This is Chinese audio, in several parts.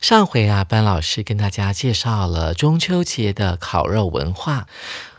上回啊，班老师跟大家介绍了中秋节的烤肉文化。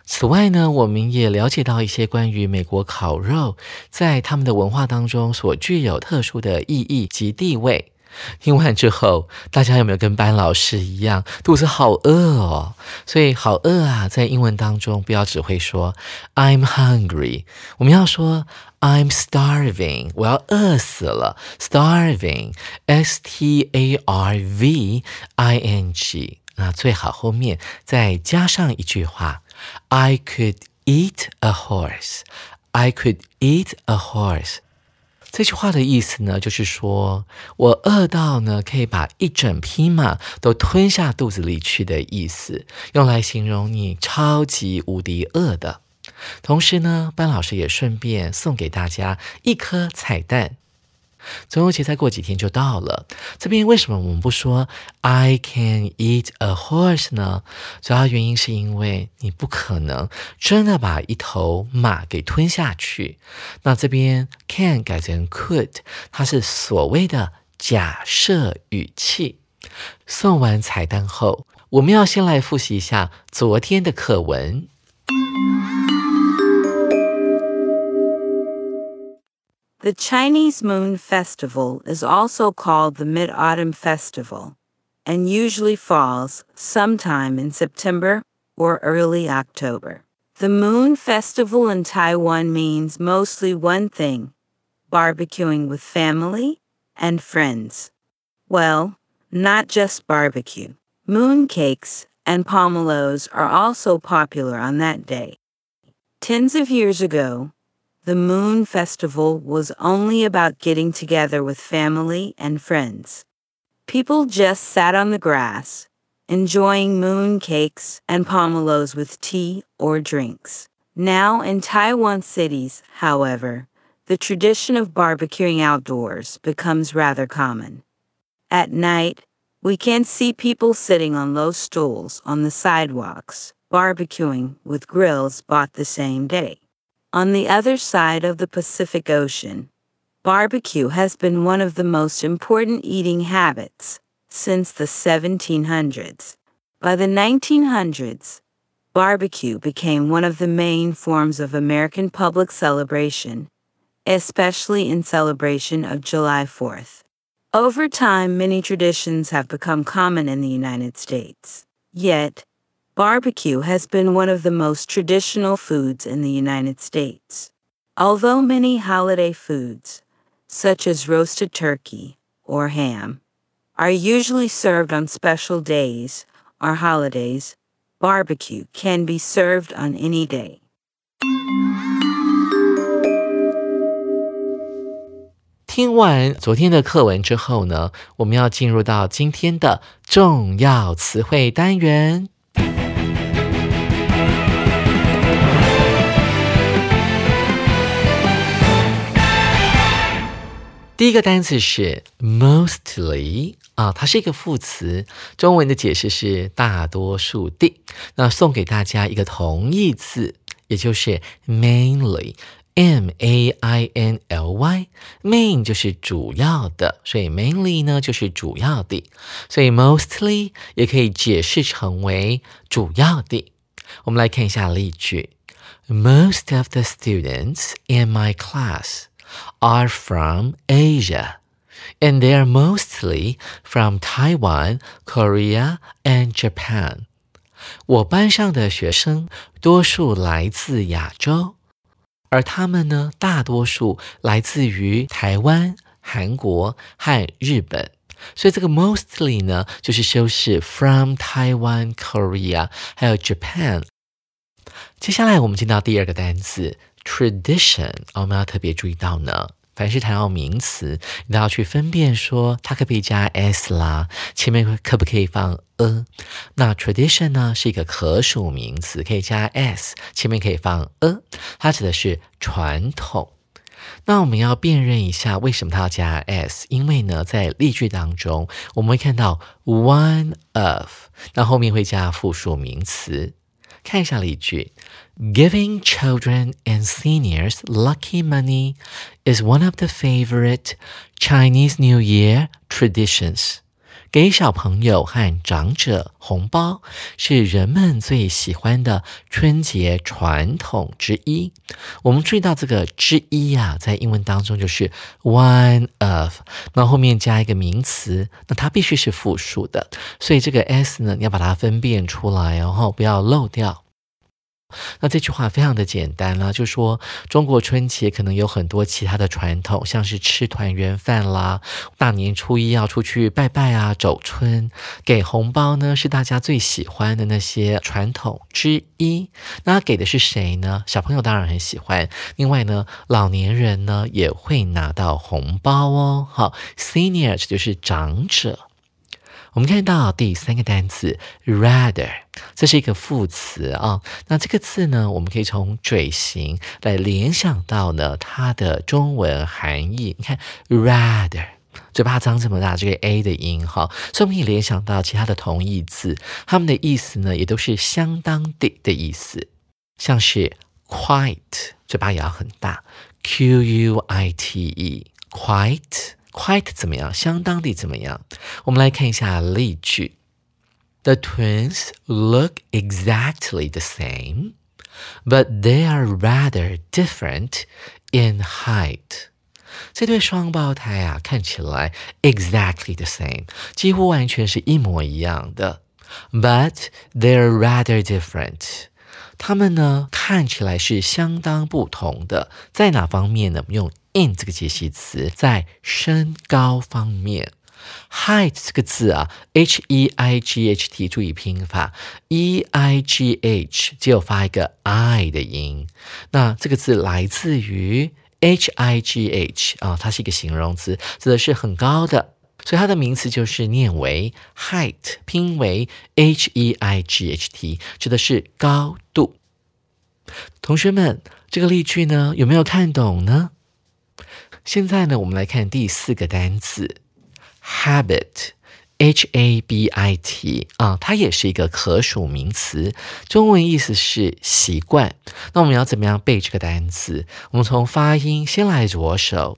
此外呢，我们也了解到一些关于美国烤肉在他们的文化当中所具有特殊的意义及地位。听完之后，大家有没有跟班老师一样肚子好饿哦？所以好饿啊，在英文当中不要只会说 I'm hungry，我们要说 I'm starving，我要饿死了，starving，S T A R V I N G，那最好后面再加上一句话，I could eat a horse，I could eat a horse。这句话的意思呢，就是说我饿到呢，可以把一整匹马都吞下肚子里去的意思，用来形容你超级无敌饿的。同时呢，班老师也顺便送给大家一颗彩蛋。中秋节再过几天就到了，这边为什么我们不说 I can eat a horse 呢？主要原因是因为你不可能真的把一头马给吞下去。那这边 can 改成 could，它是所谓的假设语气。送完彩蛋后，我们要先来复习一下昨天的课文。The Chinese Moon Festival is also called the Mid Autumn Festival and usually falls sometime in September or early October. The Moon Festival in Taiwan means mostly one thing barbecuing with family and friends. Well, not just barbecue. Moon cakes and pomelos are also popular on that day. Tens of years ago, the Moon Festival was only about getting together with family and friends. People just sat on the grass, enjoying moon cakes and pomelos with tea or drinks. Now, in Taiwan cities, however, the tradition of barbecuing outdoors becomes rather common. At night, we can see people sitting on low stools on the sidewalks, barbecuing with grills bought the same day. On the other side of the Pacific Ocean, barbecue has been one of the most important eating habits since the 1700s. By the 1900s, barbecue became one of the main forms of American public celebration, especially in celebration of July 4th. Over time, many traditions have become common in the United States. Yet, Barbecue has been one of the most traditional foods in the United States. Although many holiday foods, such as roasted turkey or ham, are usually served on special days or holidays, barbecue can be served on any day. 第一个单词是 mostly 啊，它是一个副词，中文的解释是大多数的。那送给大家一个同义词，也就是 mainly，m a i n l y，main 就是主要的，所以 mainly 呢就是主要的，所以 mostly 也可以解释成为主要的。我们来看一下例句：Most of the students in my class. are from Asia。 and they are mostly from Taiwan, Korea, and Japan. 我班上的学生多数来自亚洲，而他们呢，大多数来自于台湾、韩国和日本。所以这个 mostly 呢，就是修饰 from Taiwan, Korea，还有 Japan。接下来我们进到第二个单词 tradition，我们要特别注意到呢。凡是谈到名词，你都要去分辨说它可不可以加 s 啦，前面可不可以放 a。那 tradition 呢是一个可数名词，可以加 s，前面可以放 a，它指的是传统。那我们要辨认一下为什么它要加 s，因为呢在例句当中我们会看到 one of，那后面会加复数名词。看一下例句：Giving children and seniors lucky money is one of the favorite Chinese New Year traditions. 给小朋友和长者红包是人们最喜欢的春节传统之一。我们注意到这个“之一”呀，在英文当中就是 one of，那后面加一个名词，那它必须是复数的，所以这个 s 呢，你要把它分辨出来，然后不要漏掉。那这句话非常的简单啦，就说中国春节可能有很多其他的传统，像是吃团圆饭啦，大年初一要出去拜拜啊，走春，给红包呢是大家最喜欢的那些传统之一。那给的是谁呢？小朋友当然很喜欢，另外呢，老年人呢也会拿到红包哦。好，senior 就是长者。我们看到第三个单词 rather，这是一个副词啊。那这个字呢，我们可以从嘴型来联想到呢它的中文含义。你看 rather，嘴巴张这么大，这个 a 的音哈，所以我们可以联想到其他的同义字，它们的意思呢也都是相当的的意思，像是 quite，嘴巴也要很大，q u i t e，quite。Quite 怎么样？相当的怎么样？我们来看一下例句：The twins look exactly the same, but they are rather different in height. 这对双胞胎啊，看起来 exactly the same，几乎完全是一模一样的。But they're rather different. 他们呢，看起来是相当不同的，在哪方面呢？用 in 这个介系词，在身高方面，height 这个字啊，h e i g h t，注意拼法，e i g h 只有发一个 i 的音。那这个字来自于 h i g h 啊，它是一个形容词，指的是很高的，所以它的名词就是念为 height，拼为 h e i g h t，指的是高度。同学们，这个例句呢，有没有看懂呢？现在呢，我们来看第四个单词，habit，h a b i t 啊，它也是一个可数名词，中文意思是习惯。那我们要怎么样背这个单词？我们从发音先来着手。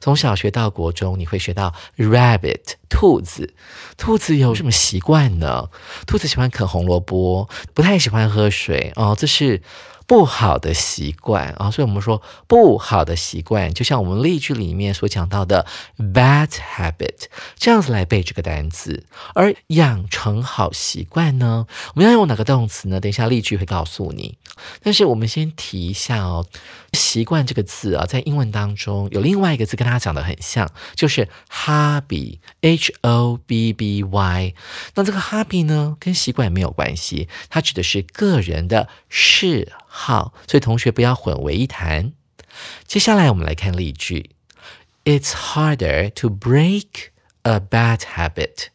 从小学到国中，你会学到 rabbit 兔子。兔子有什么习惯呢？兔子喜欢啃红萝卜，不太喜欢喝水哦，这是。不好的习惯啊，所以我们说不好的习惯，就像我们例句里面所讲到的 bad habit，这样子来背这个单词。而养成好习惯呢，我们要用哪个动词呢？等一下例句会告诉你。但是我们先提一下哦，习惯这个字啊，在英文当中有另外一个字跟它讲的很像，就是 hobby，h o b b y。那这个 hobby 呢，跟习惯没有关系，它指的是个人的嗜。好，所以同学不要混为一谈。接下来我们来看例句：It's harder to break a bad habit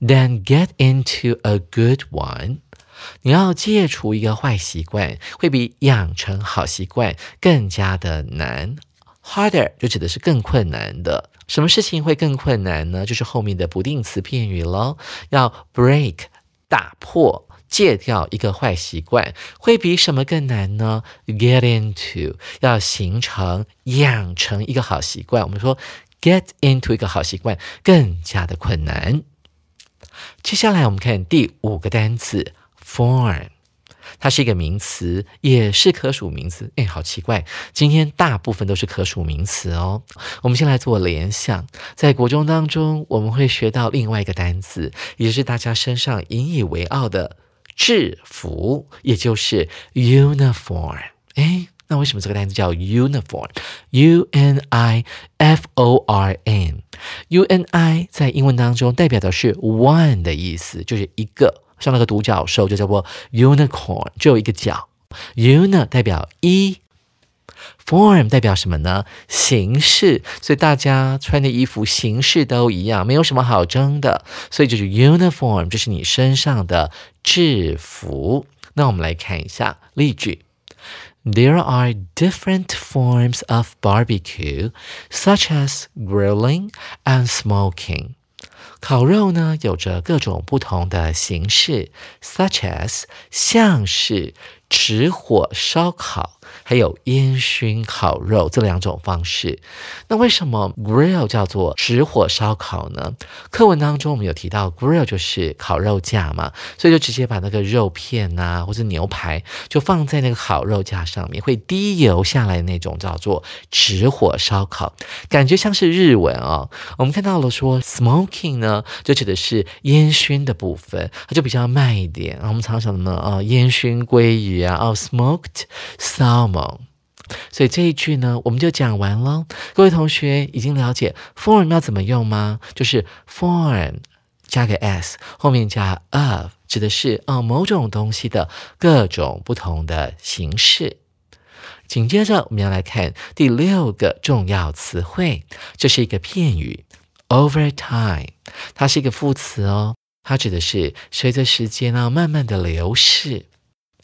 than get into a good one。你要戒除一个坏习惯，会比养成好习惯更加的难。Harder 就指的是更困难的。什么事情会更困难呢？就是后面的不定词片语喽。要 break 打破。戒掉一个坏习惯会比什么更难呢？Get into 要形成、养成一个好习惯，我们说 get into 一个好习惯更加的困难。接下来我们看第五个单词 form，它是一个名词，也是可数名词。哎，好奇怪，今天大部分都是可数名词哦。我们先来做联想，在国中当中，我们会学到另外一个单词，也是大家身上引以为傲的制服，也就是 uniform。哎，那为什么这个单词叫 uniform？U N I F O R N，U N I 在英文当中代表的是 one 的意思，就是一个。像那个独角兽就叫做 unicorn，只有一个角。U 呢代表一，form 代表什么呢？形式。所以大家穿的衣服形式都一样，没有什么好争的。所以就是 uniform，就是你身上的制服。那我们来看一下例句：There are different forms of barbecue, such as grilling and smoking. 烤肉呢，有着各种不同的形式，such as 像是 直火烧烤。还有烟熏烤肉这两种方式，那为什么 grill 叫做直火烧烤呢？课文当中我们有提到 grill 就是烤肉架嘛，所以就直接把那个肉片啊或者牛排就放在那个烤肉架上面，会滴油下来那种叫做直火烧烤，感觉像是日文哦。我们看到了说 smoking 呢，就指的是烟熏的部分，它就比较慢一点。我们常常什么啊，烟熏鲑鱼啊，哦 smoked salmon。所以这一句呢，我们就讲完了。各位同学已经了解 form 要怎么用吗？就是 form 加个 s，后面加 of，指的是啊某种东西的各种不同的形式。紧接着我们要来看第六个重要词汇，这是一个片语 over time，它是一个副词哦，它指的是随着时间呢慢慢的流逝。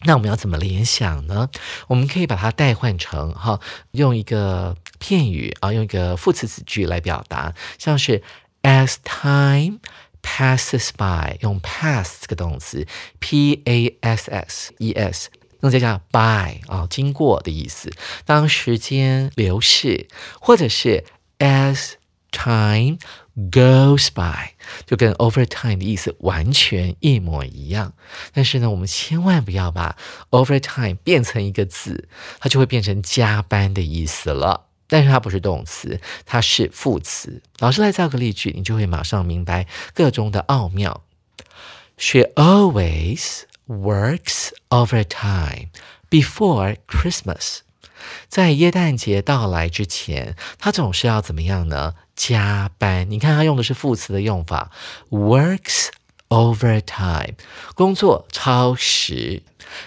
那我们要怎么联想呢？我们可以把它代换成哈，用一个片语啊，用一个副词子句来表达，像是 as time passes by，用 pass 这个动词，p a s s e s，那再加 by 啊，经过的意思。当时间流逝，或者是 as time。Goes by 就跟 over time 的意思完全一模一样，但是呢，我们千万不要把 over time 变成一个字，它就会变成加班的意思了。但是它不是动词，它是副词。老师来造个例句，你就会马上明白个中的奥妙。She always works overtime before Christmas。在耶诞节到来之前，她总是要怎么样呢？加班，你看他用的是副词的用法，works overtime，工作超时。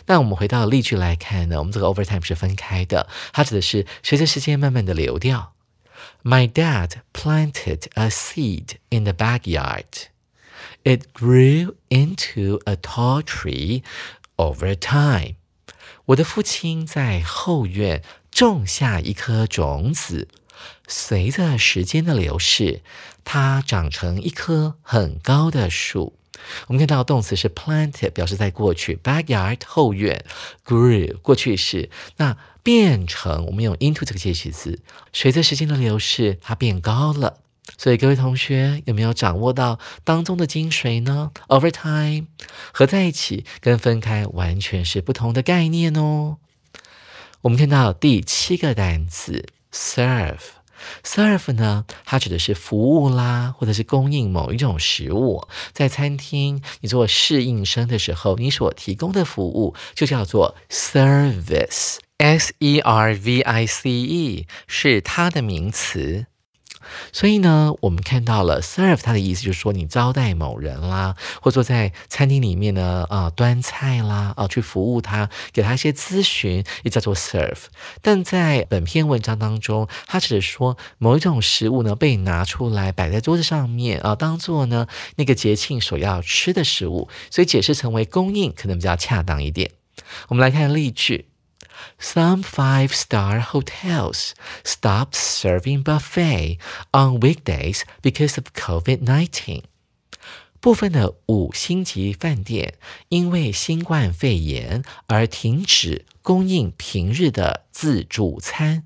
那我们回到例句来看呢，我们这个 overtime 是分开的，它指的是随着时间慢慢的流掉。My dad planted a seed in the backyard. It grew into a tall tree over time. 我的父亲在后院种下一颗种子。随着时间的流逝，它长成一棵很高的树。我们看到动词是 planted，表示在过去；backyard 后院；grew 过去式。那变成我们用 into 这个介系词，随着时间的流逝，它变高了。所以各位同学有没有掌握到当中的精髓呢？Over time 合在一起跟分开完全是不同的概念哦。我们看到第七个单词 serve。Serve 呢，它指的是服务啦，或者是供应某一种食物。在餐厅，你做侍应生的时候，你所提供的服务就叫做 service，s e r v i c e 是它的名词。所以呢，我们看到了 serve，它的意思就是说你招待某人啦，或坐在餐厅里面呢，啊，端菜啦，啊，去服务他，给他一些咨询，也叫做 serve。但在本篇文章当中，它只是说某一种食物呢被拿出来摆在桌子上面啊，当做呢那个节庆所要吃的食物，所以解释成为供应可能比较恰当一点。我们来看例句。Some five star hotels stopped serving buffet on weekdays because of COVID 19. 部分的五星级饭店因为新冠肺炎而停止供应平日的自助餐。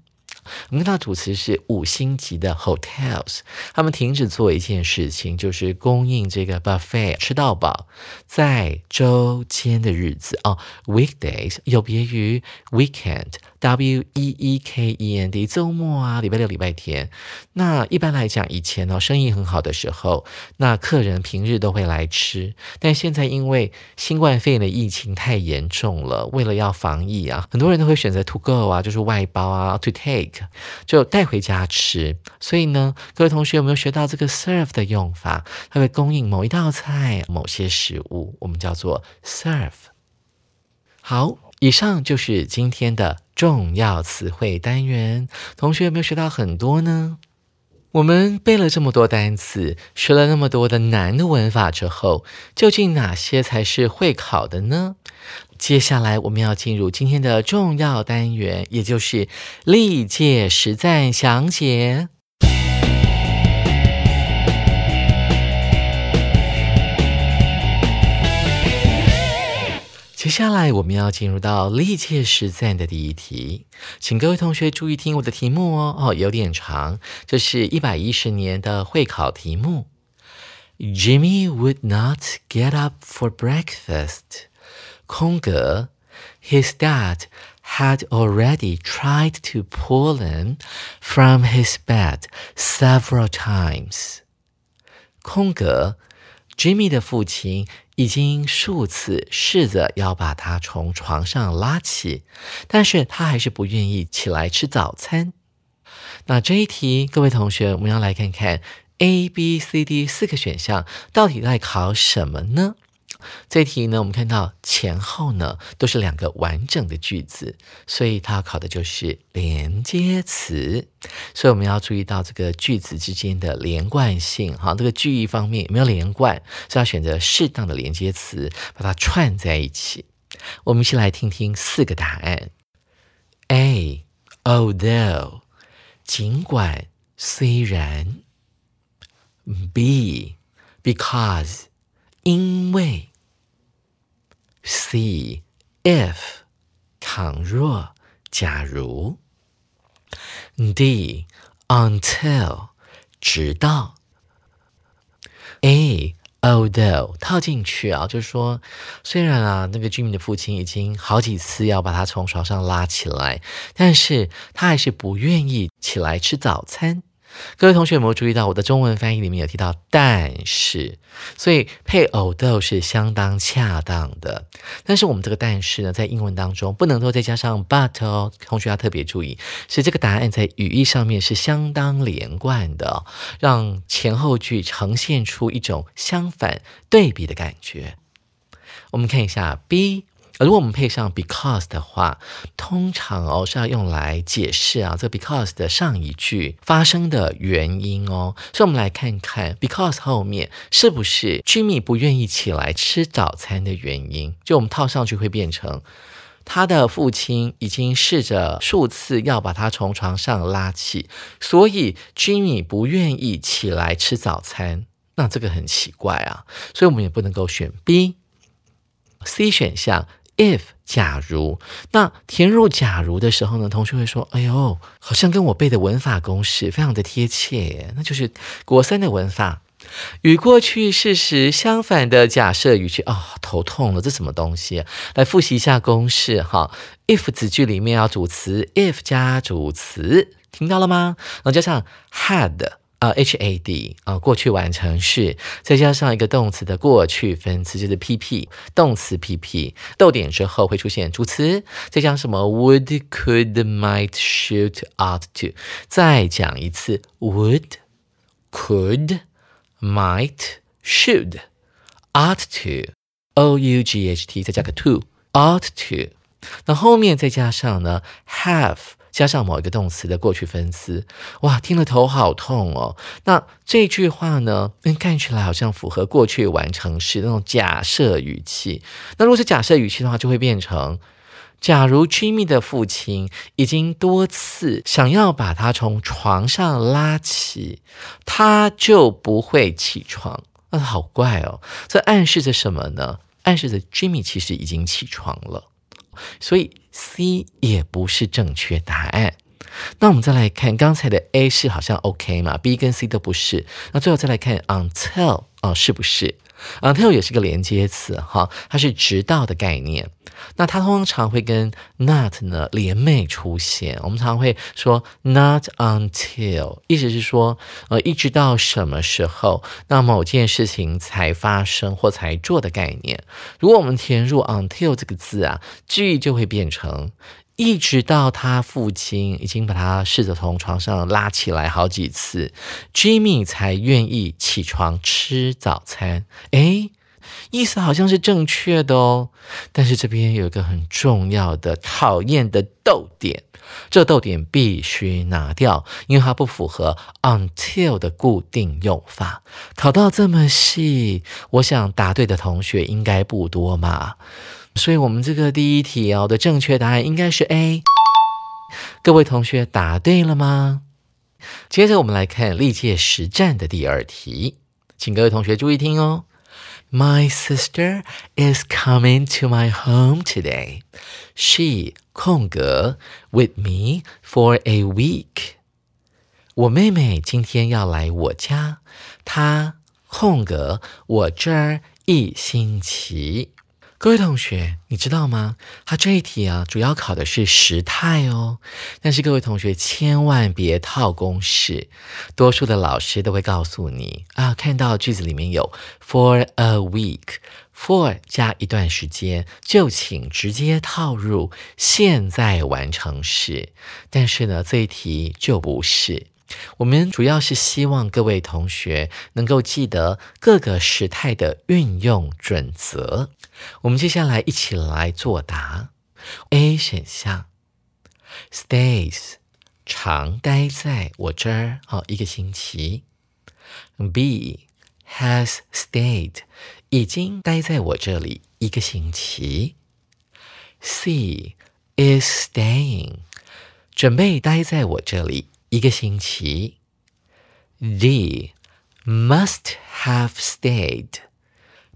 我们看到主词是五星级的 hotels，他们停止做一件事情，就是供应这个 buffet 吃到饱，在周间的日子哦，weekdays 有别于 weekend W e e k e n d 周末啊，礼拜六、礼拜天。那一般来讲，以前哦生意很好的时候，那客人平日都会来吃，但现在因为新冠肺炎的疫情太严重了，为了要防疫啊，很多人都会选择 to go 啊，就是外包啊，to take 就带回家吃。所以呢，各位同学有没有学到这个 serve 的用法？它会供应某一道菜、某些食物，我们叫做 serve。好，以上就是今天的重要词汇单元。同学有没有学到很多呢？我们背了这么多单词，学了那么多的难的文法之后，究竟哪些才是会考的呢？接下来我们要进入今天的重要单元，也就是历届实战详解。接下来我们要进入到历届实战的第一题，请各位同学注意听我的题目哦，哦，有点长，这是一百一十年的会考题目。Jimmy would not get up for breakfast. 空格，His dad had already tried to pull him from his bed several times. 空格，Jimmy 的父亲已经数次试着要把他从床上拉起，但是他还是不愿意起来吃早餐。那这一题，各位同学，我们要来看看 A、B、C、D 四个选项到底在考什么呢？这题呢，我们看到前后呢都是两个完整的句子，所以它要考的就是连接词。所以我们要注意到这个句子之间的连贯性，哈，这个句意方面有没有连贯，是要选择适当的连接词，把它串在一起。我们一起来听听四个答案：A. Although，尽管，虽然；B. Because，因为。C if 倘若假如 D until 直到 A although 套进去啊，就是说，虽然啊，那个居民的父亲已经好几次要把他从床上拉起来，但是他还是不愿意起来吃早餐。各位同学有没有注意到我的中文翻译里面有提到但是，所以配偶都是相当恰当的。但是我们这个但是呢，在英文当中不能够再加上 but 哦，同学要特别注意，是这个答案在语义上面是相当连贯的，让前后句呈现出一种相反对比的感觉。我们看一下 B。而如果我们配上 because 的话，通常哦是要用来解释啊这 because 的上一句发生的原因哦。所以，我们来看看 because 后面是不是 Jimmy 不愿意起来吃早餐的原因。就我们套上去会变成他的父亲已经试着数次要把他从床上拉起，所以 Jimmy 不愿意起来吃早餐。那这个很奇怪啊，所以我们也不能够选 B、C 选项。If 假如，那填入假如的时候呢，同学会说：“哎呦，好像跟我背的文法公式非常的贴切。”那就是国三的文法，与过去事实相反的假设语句哦，头痛了，这什么东西？来复习一下公式哈。if 子句里面要主词 if 加主词，听到了吗？然后加上 had。啊，H A D 啊，过去完成式，再加上一个动词的过去分词，就是 P P 动词 P P，逗点之后会出现主词，再讲什么 would could might should ought to，再讲一次 would could might should ought to O U G H T，再加个 to ought to，那后面再加上呢 have。加上某一个动词的过去分词，哇，听了头好痛哦。那这句话呢，嗯看起来好像符合过去完成时那种假设语气。那如果是假设语气的话，就会变成：假如 Jimmy 的父亲已经多次想要把他从床上拉起，他就不会起床。那好怪哦，这暗示着什么呢？暗示着 Jimmy 其实已经起床了。所以 C 也不是正确答案。那我们再来看刚才的 A 是好像 OK 嘛，B 跟 C 都不是。那最后再来看 until 啊，是不是？until 也是个连接词哈，它是直到的概念。那它通常会跟 not 呢连袂出现。我们常会说 not until，意思是说呃一直到什么时候，那某件事情才发生或才做的概念。如果我们填入 until 这个字啊，句就会变成。一直到他父亲已经把他试着从床上拉起来好几次，Jimmy 才愿意起床吃早餐。诶，意思好像是正确的哦。但是这边有一个很重要的、讨厌的逗点，这逗点必须拿掉，因为它不符合 until 的固定用法。考到这么细，我想答对的同学应该不多嘛。所以，我们这个第一题哦的正确答案应该是 A。各位同学答对了吗？接着我们来看历届实战的第二题，请各位同学注意听哦。My sister is coming to my home today. She 空格 with me for a week. 我妹妹今天要来我家，她空格我这儿一星期。各位同学，你知道吗？它这一题啊，主要考的是时态哦。但是各位同学千万别套公式，多数的老师都会告诉你啊，看到句子里面有 for a week，for 加一段时间，就请直接套入现在完成时。但是呢，这一题就不是。我们主要是希望各位同学能够记得各个时态的运用准则。我们接下来一起来作答。A 选项，stays 常待在我这儿哦一个星期。B has stayed 已经待在我这里一个星期。C is staying 准备待在我这里。一个星期。D must have stayed，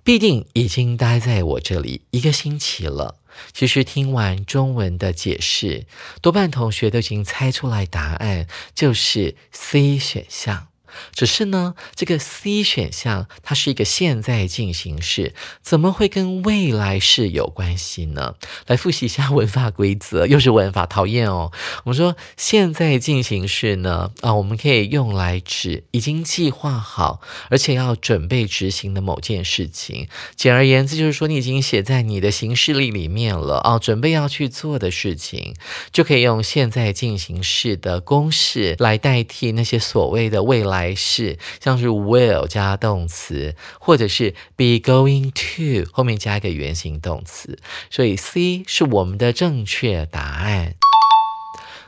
必定已经待在我这里一个星期了。其实听完中文的解释，多半同学都已经猜出来答案，就是 C 选项。只是呢，这个 C 选项它是一个现在进行式，怎么会跟未来式有关系呢？来复习一下文法规则，又是文法，讨厌哦。我们说现在进行式呢，啊，我们可以用来指已经计划好，而且要准备执行的某件事情。简而言之，就是说你已经写在你的行事历里面了，哦，准备要去做的事情，就可以用现在进行式的公式来代替那些所谓的未来。还是像是 will 加动词，或者是 be going to 后面加一个原形动词，所以 C 是我们的正确答案。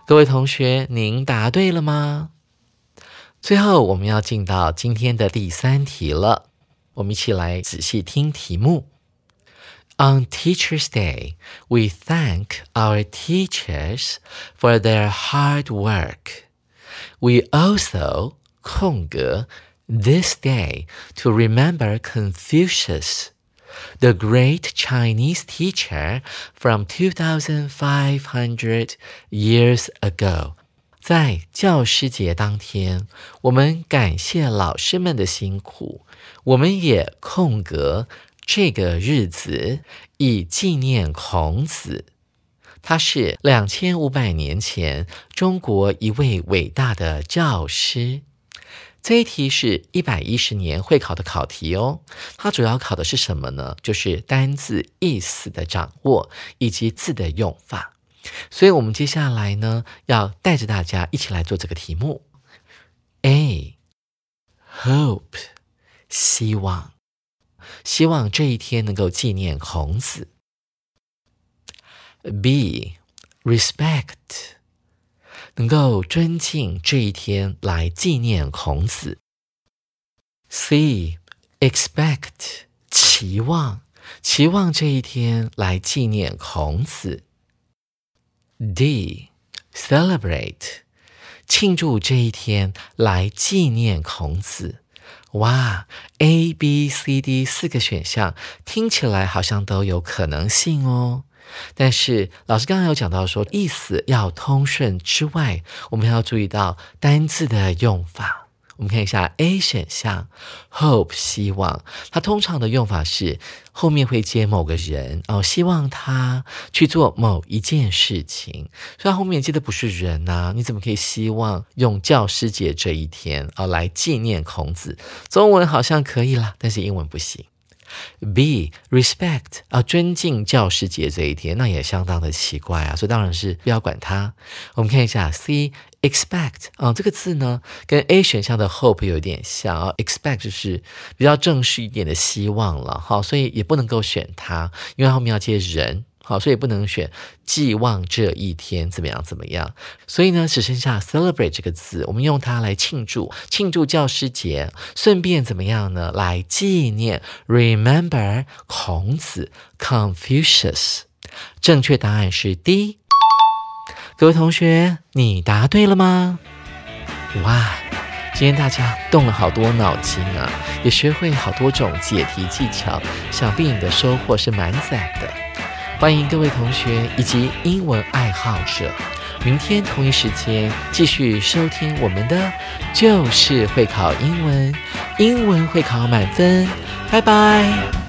各位同学，您答对了吗？最后我们要进到今天的第三题了，我们一起来仔细听题目。On Teachers' Day, we thank our teachers for their hard work. We also 空格 this day to remember Confucius, the great Chinese teacher from 2,500 years ago. 在教师节当天，我们感谢老师们的辛苦，我们也空格这个日子以纪念孔子。他是两千五百年前中国一位伟大的教师。这一题是一百一十年会考的考题哦，它主要考的是什么呢？就是单字意思的掌握以及字的用法。所以，我们接下来呢，要带着大家一起来做这个题目。A hope 希望，希望这一天能够纪念孔子。B respect。能够尊敬这一天来纪念孔子。C expect 期望期望这一天来纪念孔子。D celebrate 庆祝这一天来纪念孔子。哇，A B C D 四个选项听起来好像都有可能性哦。但是老师刚刚有讲到说，意思要通顺之外，我们还要注意到单字的用法。我们看一下 A 选项，hope 希望，它通常的用法是后面会接某个人哦，希望他去做某一件事情，所以后面接的不是人呐，你怎么可以希望用教师节这一天哦来纪念孔子？中文好像可以啦，但是英文不行。B respect 啊，尊敬教师节这一天，那也相当的奇怪啊，所以当然是不要管它。我们看一下 C expect 啊，这个字呢跟 A 选项的 hope 有点像啊，expect 就是比较正式一点的希望了，哈，所以也不能够选它，因为后面要接人。好，所以不能选寄望这一天怎么样怎么样，所以呢，只剩下 celebrate 这个字，我们用它来庆祝庆祝教师节，顺便怎么样呢？来纪念 remember 孔子 Confucius。正确答案是 D。各位同学，你答对了吗？哇，今天大家动了好多脑筋啊，也学会好多种解题技巧，想必你的收获是满载的。欢迎各位同学以及英文爱好者，明天同一时间继续收听我们的就是会考英文，英文会考满分，拜拜。